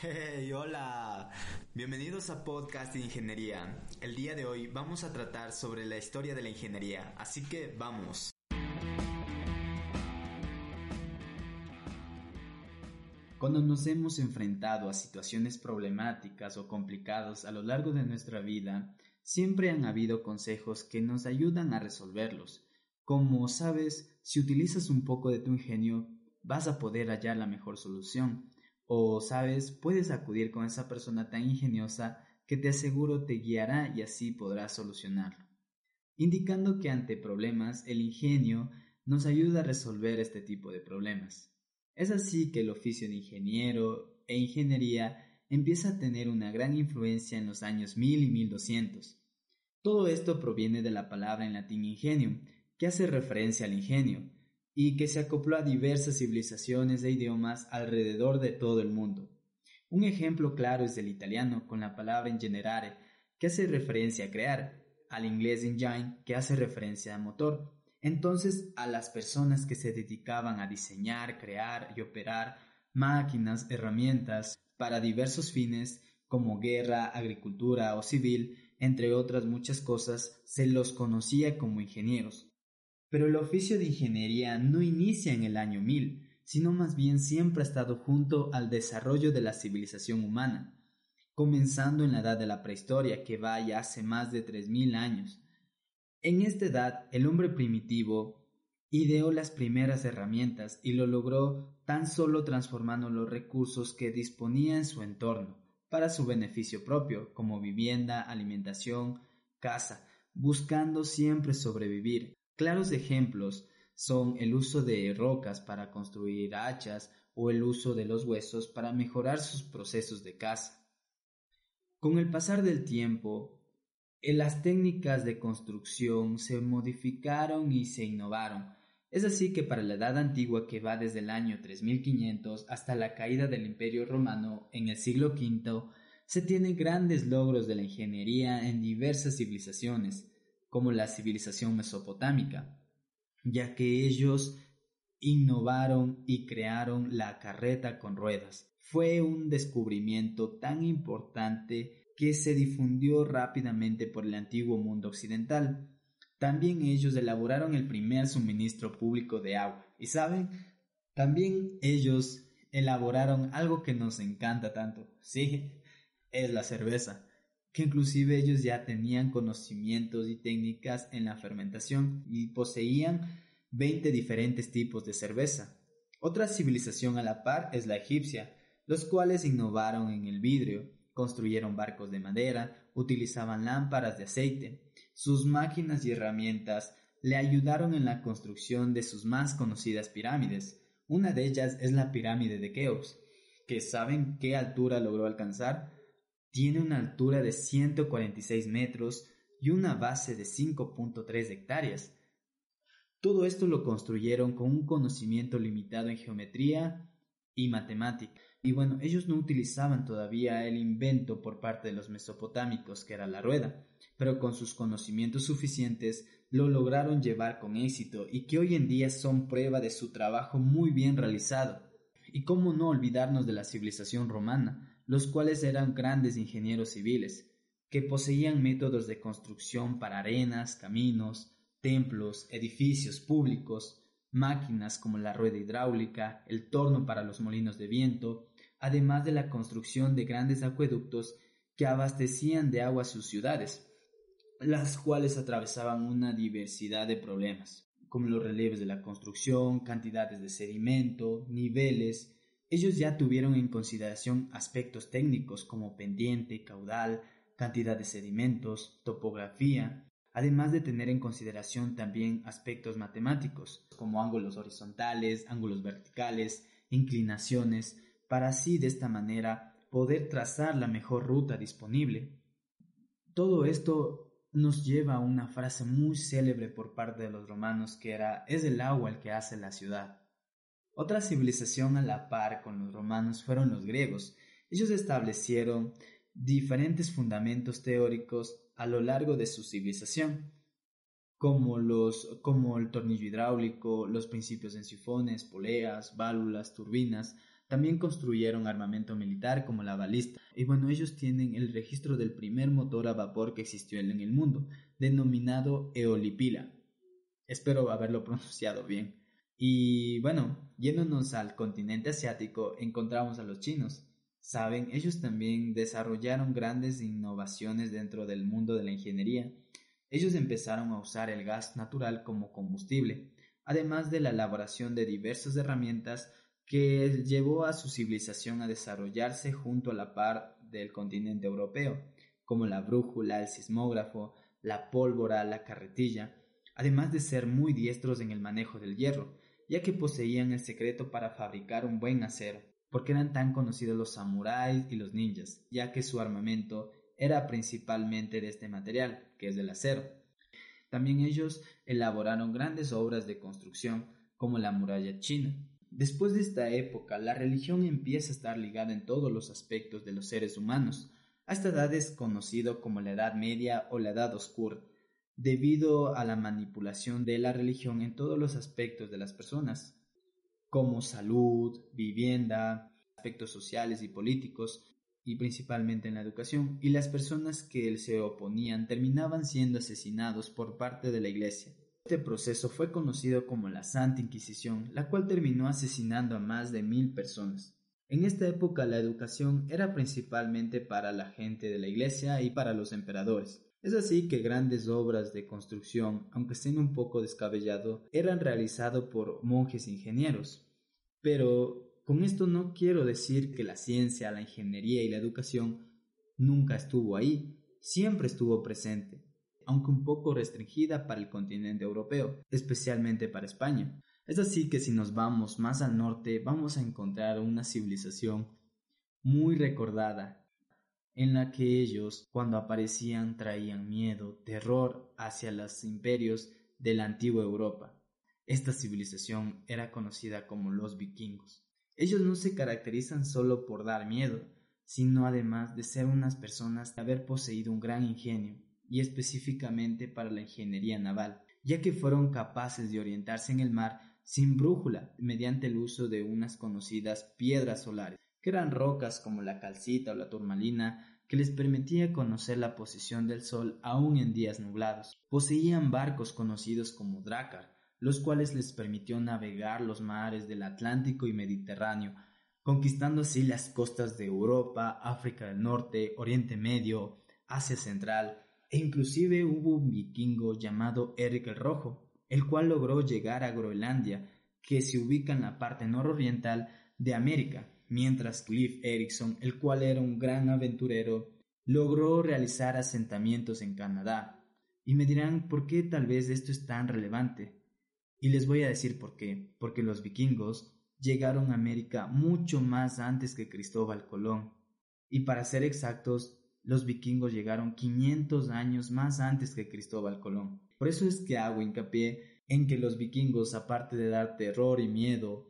Hey, hola. Bienvenidos a Podcast de Ingeniería. El día de hoy vamos a tratar sobre la historia de la ingeniería, así que vamos. Cuando nos hemos enfrentado a situaciones problemáticas o complicadas a lo largo de nuestra vida, siempre han habido consejos que nos ayudan a resolverlos. Como sabes, si utilizas un poco de tu ingenio, vas a poder hallar la mejor solución o, sabes, puedes acudir con esa persona tan ingeniosa que te aseguro te guiará y así podrás solucionarlo. Indicando que ante problemas el ingenio nos ayuda a resolver este tipo de problemas. Es así que el oficio de ingeniero e ingeniería empieza a tener una gran influencia en los años 1000 y 1200. Todo esto proviene de la palabra en latín ingenium, que hace referencia al ingenio, y que se acopló a diversas civilizaciones e idiomas alrededor de todo el mundo. Un ejemplo claro es el italiano con la palabra generare, que hace referencia a crear, al inglés engine, que hace referencia a motor. Entonces, a las personas que se dedicaban a diseñar, crear y operar máquinas, herramientas para diversos fines, como guerra, agricultura o civil, entre otras muchas cosas, se los conocía como ingenieros. Pero el oficio de ingeniería no inicia en el año 1000, sino más bien siempre ha estado junto al desarrollo de la civilización humana, comenzando en la edad de la prehistoria, que va ya hace más de 3000 años. En esta edad, el hombre primitivo ideó las primeras herramientas y lo logró tan solo transformando los recursos que disponía en su entorno para su beneficio propio, como vivienda, alimentación, casa, buscando siempre sobrevivir, Claros ejemplos son el uso de rocas para construir hachas o el uso de los huesos para mejorar sus procesos de caza. Con el pasar del tiempo, las técnicas de construcción se modificaron y se innovaron. Es así que para la Edad Antigua que va desde el año 3500 hasta la caída del Imperio Romano en el siglo V, se tienen grandes logros de la ingeniería en diversas civilizaciones, como la civilización mesopotámica, ya que ellos innovaron y crearon la carreta con ruedas. Fue un descubrimiento tan importante que se difundió rápidamente por el antiguo mundo occidental. También ellos elaboraron el primer suministro público de agua. Y saben, también ellos elaboraron algo que nos encanta tanto. Sí, es la cerveza que inclusive ellos ya tenían conocimientos y técnicas en la fermentación y poseían 20 diferentes tipos de cerveza. Otra civilización a la par es la egipcia, los cuales innovaron en el vidrio, construyeron barcos de madera, utilizaban lámparas de aceite. Sus máquinas y herramientas le ayudaron en la construcción de sus más conocidas pirámides. Una de ellas es la pirámide de Keops, que saben qué altura logró alcanzar tiene una altura de 146 metros y una base de 5.3 hectáreas. Todo esto lo construyeron con un conocimiento limitado en geometría y matemática. Y bueno, ellos no utilizaban todavía el invento por parte de los mesopotámicos, que era la rueda, pero con sus conocimientos suficientes lo lograron llevar con éxito y que hoy en día son prueba de su trabajo muy bien realizado. Y cómo no olvidarnos de la civilización romana, los cuales eran grandes ingenieros civiles, que poseían métodos de construcción para arenas, caminos, templos, edificios públicos, máquinas como la rueda hidráulica, el torno para los molinos de viento, además de la construcción de grandes acueductos que abastecían de agua sus ciudades, las cuales atravesaban una diversidad de problemas, como los relieves de la construcción, cantidades de sedimento, niveles, ellos ya tuvieron en consideración aspectos técnicos como pendiente, caudal, cantidad de sedimentos, topografía, además de tener en consideración también aspectos matemáticos como ángulos horizontales, ángulos verticales, inclinaciones, para así de esta manera poder trazar la mejor ruta disponible. Todo esto nos lleva a una frase muy célebre por parte de los romanos que era es el agua el que hace la ciudad. Otra civilización a la par con los romanos fueron los griegos. Ellos establecieron diferentes fundamentos teóricos a lo largo de su civilización, como, los, como el tornillo hidráulico, los principios en sifones, poleas, válvulas, turbinas, También construyeron armamento militar como la balista. Y bueno, ellos tienen el registro del primer motor a vapor que existió en el mundo, denominado Eolipila. Espero haberlo pronunciado bien. Y bueno, yéndonos al continente asiático, encontramos a los chinos. Saben, ellos también desarrollaron grandes innovaciones dentro del mundo de la ingeniería. Ellos empezaron a usar el gas natural como combustible, además de la elaboración de diversas herramientas que llevó a su civilización a desarrollarse junto a la par del continente europeo, como la brújula, el sismógrafo, la pólvora, la carretilla, además de ser muy diestros en el manejo del hierro, ya que poseían el secreto para fabricar un buen acero, porque eran tan conocidos los samuráis y los ninjas, ya que su armamento era principalmente de este material, que es del acero. También ellos elaboraron grandes obras de construcción, como la muralla china. Después de esta época, la religión empieza a estar ligada en todos los aspectos de los seres humanos. A esta edad es conocido como la Edad Media o la Edad Oscura, debido a la manipulación de la religión en todos los aspectos de las personas, como salud, vivienda, aspectos sociales y políticos, y principalmente en la educación, y las personas que se oponían terminaban siendo asesinados por parte de la Iglesia. Este proceso fue conocido como la Santa Inquisición, la cual terminó asesinando a más de mil personas. En esta época la educación era principalmente para la gente de la Iglesia y para los emperadores. Es así que grandes obras de construcción, aunque estén un poco descabellado, eran realizadas por monjes ingenieros. Pero con esto no quiero decir que la ciencia, la ingeniería y la educación nunca estuvo ahí, siempre estuvo presente, aunque un poco restringida para el continente europeo, especialmente para España. Es así que si nos vamos más al norte vamos a encontrar una civilización muy recordada en la que ellos, cuando aparecían, traían miedo, terror hacia los imperios de la antigua Europa. Esta civilización era conocida como los vikingos. Ellos no se caracterizan solo por dar miedo, sino además de ser unas personas de haber poseído un gran ingenio, y específicamente para la ingeniería naval, ya que fueron capaces de orientarse en el mar sin brújula mediante el uso de unas conocidas piedras solares eran rocas como la calcita o la turmalina, que les permitía conocer la posición del sol aún en días nublados. Poseían barcos conocidos como drácar, los cuales les permitió navegar los mares del Atlántico y Mediterráneo, conquistando así las costas de Europa, África del Norte, Oriente Medio, Asia Central, e inclusive hubo un vikingo llamado Eric el Rojo, el cual logró llegar a Groenlandia, que se ubica en la parte nororiental de América, mientras Cliff Erickson, el cual era un gran aventurero, logró realizar asentamientos en Canadá. Y me dirán por qué tal vez esto es tan relevante. Y les voy a decir por qué. Porque los vikingos llegaron a América mucho más antes que Cristóbal Colón. Y para ser exactos, los vikingos llegaron 500 años más antes que Cristóbal Colón. Por eso es que hago hincapié en que los vikingos, aparte de dar terror y miedo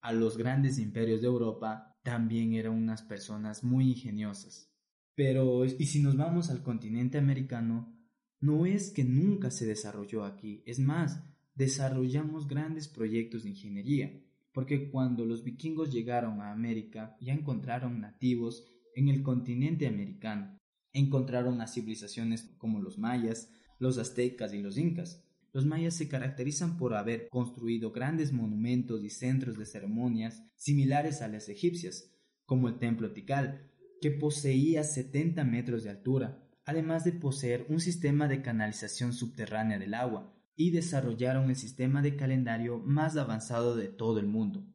a los grandes imperios de Europa, también eran unas personas muy ingeniosas. Pero, y si nos vamos al continente americano, no es que nunca se desarrolló aquí, es más, desarrollamos grandes proyectos de ingeniería, porque cuando los vikingos llegaron a América ya encontraron nativos en el continente americano, encontraron a civilizaciones como los mayas, los aztecas y los incas, los mayas se caracterizan por haber construido grandes monumentos y centros de ceremonias similares a las egipcias, como el templo Tikal, que poseía 70 metros de altura, además de poseer un sistema de canalización subterránea del agua, y desarrollaron el sistema de calendario más avanzado de todo el mundo.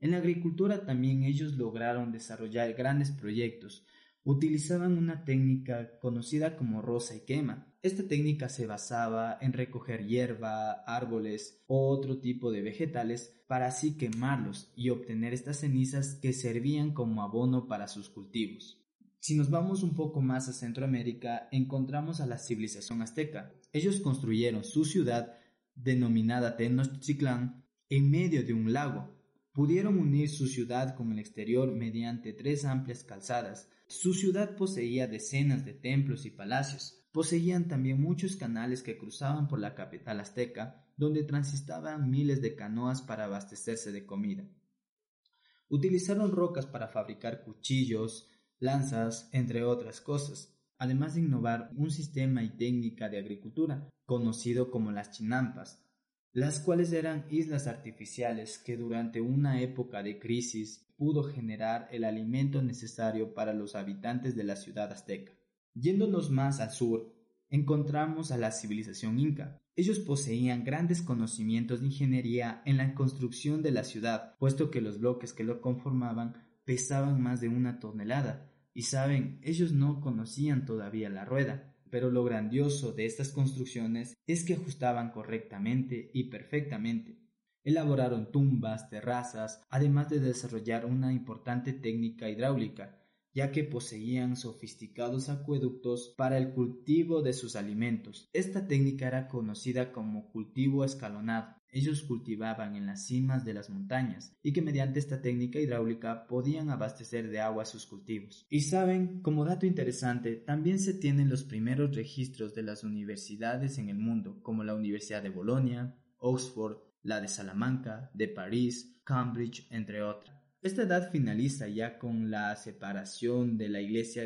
En la agricultura también ellos lograron desarrollar grandes proyectos, utilizaban una técnica conocida como rosa y quema. Esta técnica se basaba en recoger hierba, árboles o otro tipo de vegetales para así quemarlos y obtener estas cenizas que servían como abono para sus cultivos. Si nos vamos un poco más a Centroamérica, encontramos a la civilización azteca. Ellos construyeron su ciudad, denominada Tenochtitlán, en medio de un lago. Pudieron unir su ciudad con el exterior mediante tres amplias calzadas, su ciudad poseía decenas de templos y palacios. Poseían también muchos canales que cruzaban por la capital azteca, donde transitaban miles de canoas para abastecerse de comida. Utilizaron rocas para fabricar cuchillos, lanzas, entre otras cosas, además de innovar un sistema y técnica de agricultura conocido como las chinampas, las cuales eran islas artificiales que durante una época de crisis pudo generar el alimento necesario para los habitantes de la ciudad azteca. Yéndonos más al sur, encontramos a la civilización inca. Ellos poseían grandes conocimientos de ingeniería en la construcción de la ciudad, puesto que los bloques que lo conformaban pesaban más de una tonelada. Y saben, ellos no conocían todavía la rueda, pero lo grandioso de estas construcciones es que ajustaban correctamente y perfectamente. Elaboraron tumbas, terrazas, además de desarrollar una importante técnica hidráulica, ya que poseían sofisticados acueductos para el cultivo de sus alimentos. Esta técnica era conocida como cultivo escalonado. Ellos cultivaban en las cimas de las montañas y que mediante esta técnica hidráulica podían abastecer de agua sus cultivos. Y saben, como dato interesante, también se tienen los primeros registros de las universidades en el mundo, como la Universidad de Bolonia, Oxford, la de Salamanca, de París, Cambridge, entre otras. Esta edad finaliza ya con la separación de la Iglesia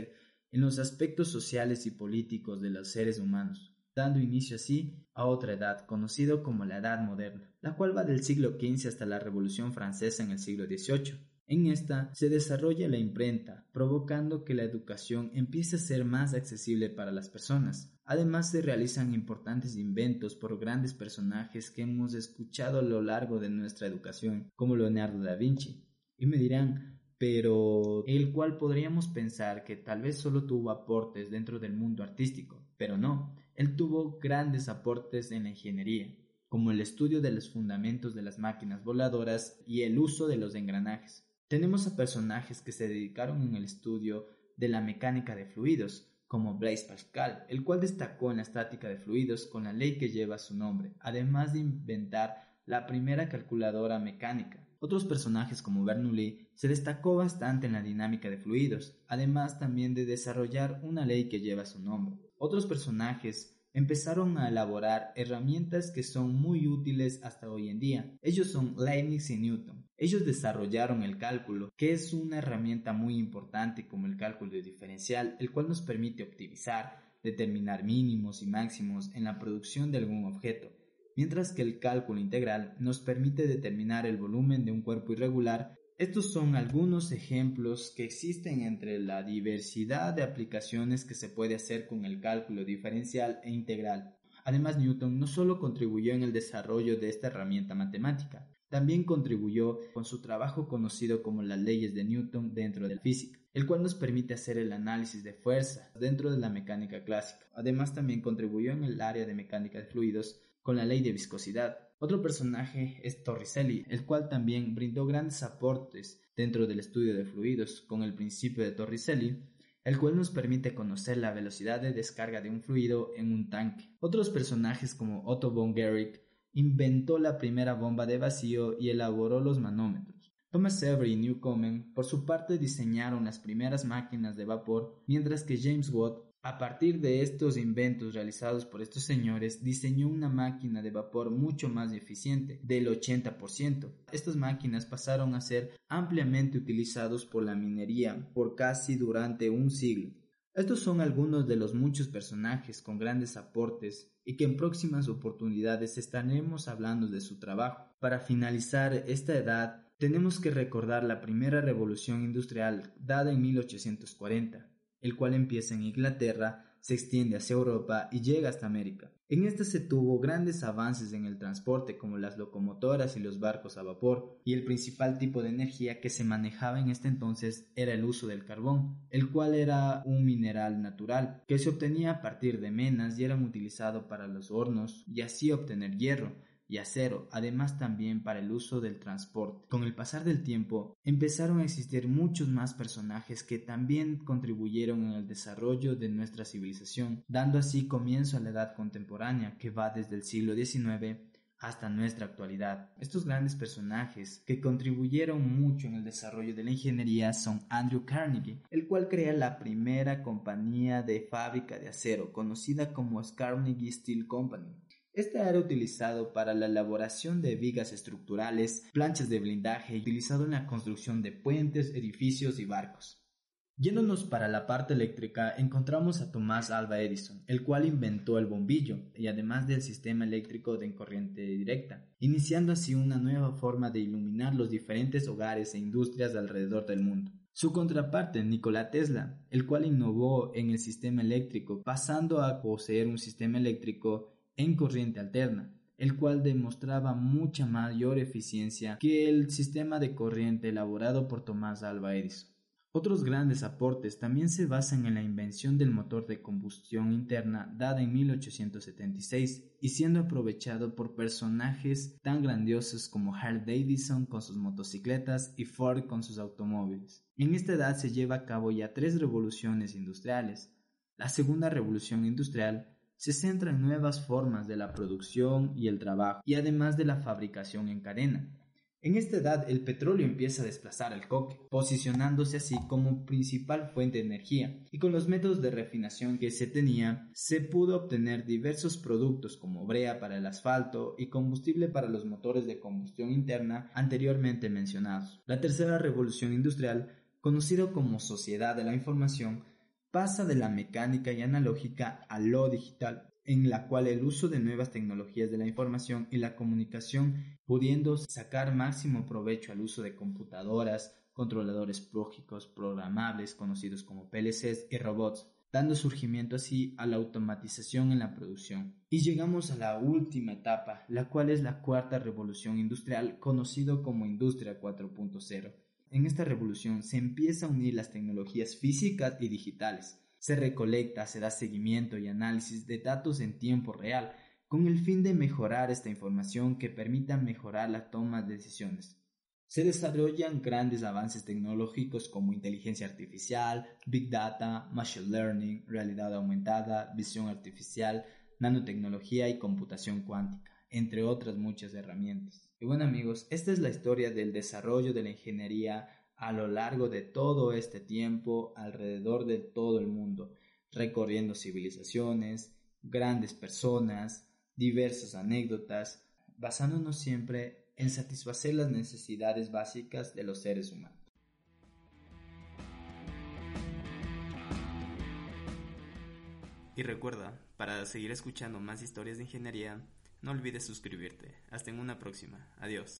en los aspectos sociales y políticos de los seres humanos, dando inicio así a otra edad, conocida como la Edad Moderna, la cual va del siglo XV hasta la Revolución Francesa en el siglo XVIII. En esta se desarrolla la imprenta, provocando que la educación empiece a ser más accesible para las personas. Además se realizan importantes inventos por grandes personajes que hemos escuchado a lo largo de nuestra educación, como Leonardo da Vinci, y me dirán, pero el cual podríamos pensar que tal vez solo tuvo aportes dentro del mundo artístico, pero no, él tuvo grandes aportes en la ingeniería, como el estudio de los fundamentos de las máquinas voladoras y el uso de los engranajes. Tenemos a personajes que se dedicaron en el estudio de la mecánica de fluidos, como Blaise Pascal, el cual destacó en la estática de fluidos con la ley que lleva su nombre, además de inventar la primera calculadora mecánica. Otros personajes como Bernoulli se destacó bastante en la dinámica de fluidos, además también de desarrollar una ley que lleva su nombre. Otros personajes empezaron a elaborar herramientas que son muy útiles hasta hoy en día. Ellos son Leibniz y Newton. Ellos desarrollaron el cálculo, que es una herramienta muy importante como el cálculo diferencial, el cual nos permite optimizar, determinar mínimos y máximos en la producción de algún objeto mientras que el cálculo integral nos permite determinar el volumen de un cuerpo irregular. Estos son algunos ejemplos que existen entre la diversidad de aplicaciones que se puede hacer con el cálculo diferencial e integral. Además, Newton no solo contribuyó en el desarrollo de esta herramienta matemática, también contribuyó con su trabajo conocido como las leyes de Newton dentro de la física, el cual nos permite hacer el análisis de fuerza dentro de la mecánica clásica. Además, también contribuyó en el área de mecánica de fluidos con la ley de viscosidad. Otro personaje es Torricelli, el cual también brindó grandes aportes dentro del estudio de fluidos con el principio de Torricelli, el cual nos permite conocer la velocidad de descarga de un fluido en un tanque. Otros personajes como Otto von Guericke inventó la primera bomba de vacío y elaboró los manómetros. Thomas Avery y Newcomen, por su parte, diseñaron las primeras máquinas de vapor, mientras que James Watt a partir de estos inventos realizados por estos señores, diseñó una máquina de vapor mucho más eficiente, del 80%. Estas máquinas pasaron a ser ampliamente utilizados por la minería por casi durante un siglo. Estos son algunos de los muchos personajes con grandes aportes y que en próximas oportunidades estaremos hablando de su trabajo. Para finalizar esta edad, tenemos que recordar la primera revolución industrial dada en 1840 el cual empieza en Inglaterra, se extiende hacia Europa y llega hasta América. En este se tuvo grandes avances en el transporte como las locomotoras y los barcos a vapor, y el principal tipo de energía que se manejaba en este entonces era el uso del carbón, el cual era un mineral natural que se obtenía a partir de menas y era utilizado para los hornos y así obtener hierro, y acero, además también para el uso del transporte. Con el pasar del tiempo, empezaron a existir muchos más personajes que también contribuyeron en el desarrollo de nuestra civilización, dando así comienzo a la edad contemporánea que va desde el siglo XIX hasta nuestra actualidad. Estos grandes personajes que contribuyeron mucho en el desarrollo de la ingeniería son Andrew Carnegie, el cual crea la primera compañía de fábrica de acero conocida como Carnegie Steel Company, Este era utilizado para la elaboración de vigas estructurales, planchas de blindaje y utilizado en la construcción de puentes, edificios y barcos. Yéndonos para la parte eléctrica, encontramos a Thomas Alva Edison, el cual inventó el bombillo y además del sistema eléctrico de corriente directa, iniciando así una nueva forma de iluminar los diferentes hogares e industrias alrededor del mundo. Su contraparte, Nikola Tesla, el cual innovó en el sistema eléctrico, pasando a poseer un sistema eléctrico en corriente alterna, el cual demostraba mucha mayor eficiencia que el sistema de corriente elaborado por Thomas Alva Edison. Otros grandes aportes también se basan en la invención del motor de combustión interna dada en 1876 y siendo aprovechado por personajes tan grandiosos como Harley Davidson con sus motocicletas y Ford con sus automóviles. En esta edad se lleva a cabo ya tres revoluciones industriales. La segunda revolución industrial se centra en nuevas formas de la producción y el trabajo y además de la fabricación en cadena en esta edad el petróleo empieza a desplazar al coque, posicionándose así como principal fuente de energía, y con los métodos de refinación que se tenía, se pudo obtener diversos productos como brea para el asfalto y combustible para los motores de combustión interna anteriormente mencionados. La tercera revolución industrial, conocido como sociedad de la información, pasa de la mecánica y analógica a lo digital, en la cual el uso de nuevas tecnologías de la información y la comunicación, pudiendo sacar máximo provecho al uso de computadoras, controladores lógicos programables conocidos como PLCs y robots, dando surgimiento así a la automatización en la producción. Y llegamos a la última etapa, la cual es la cuarta revolución industrial, conocido como Industria 4.0. En esta revolución se empieza a unir las tecnologías físicas y digitales, se recolecta, se da seguimiento y análisis de datos en tiempo real, con el fin de mejorar esta información que permita mejorar la toma de decisiones. Se desarrollan grandes avances tecnológicos como inteligencia artificial, big data, machine learning, realidad aumentada, visión artificial, nanotecnología y computación cuántica, entre otras muchas herramientas. Y bueno amigos, esta es la historia del desarrollo de la ingeniería a lo largo de todo este tiempo alrededor de todo el mundo, recorriendo civilizaciones, grandes personas, diversas anécdotas, basándonos siempre en satisfacer las necesidades básicas de los seres humanos. Y recuerda, para seguir escuchando más historias de ingeniería, no olvides suscribirte. Hasta en una próxima. Adiós.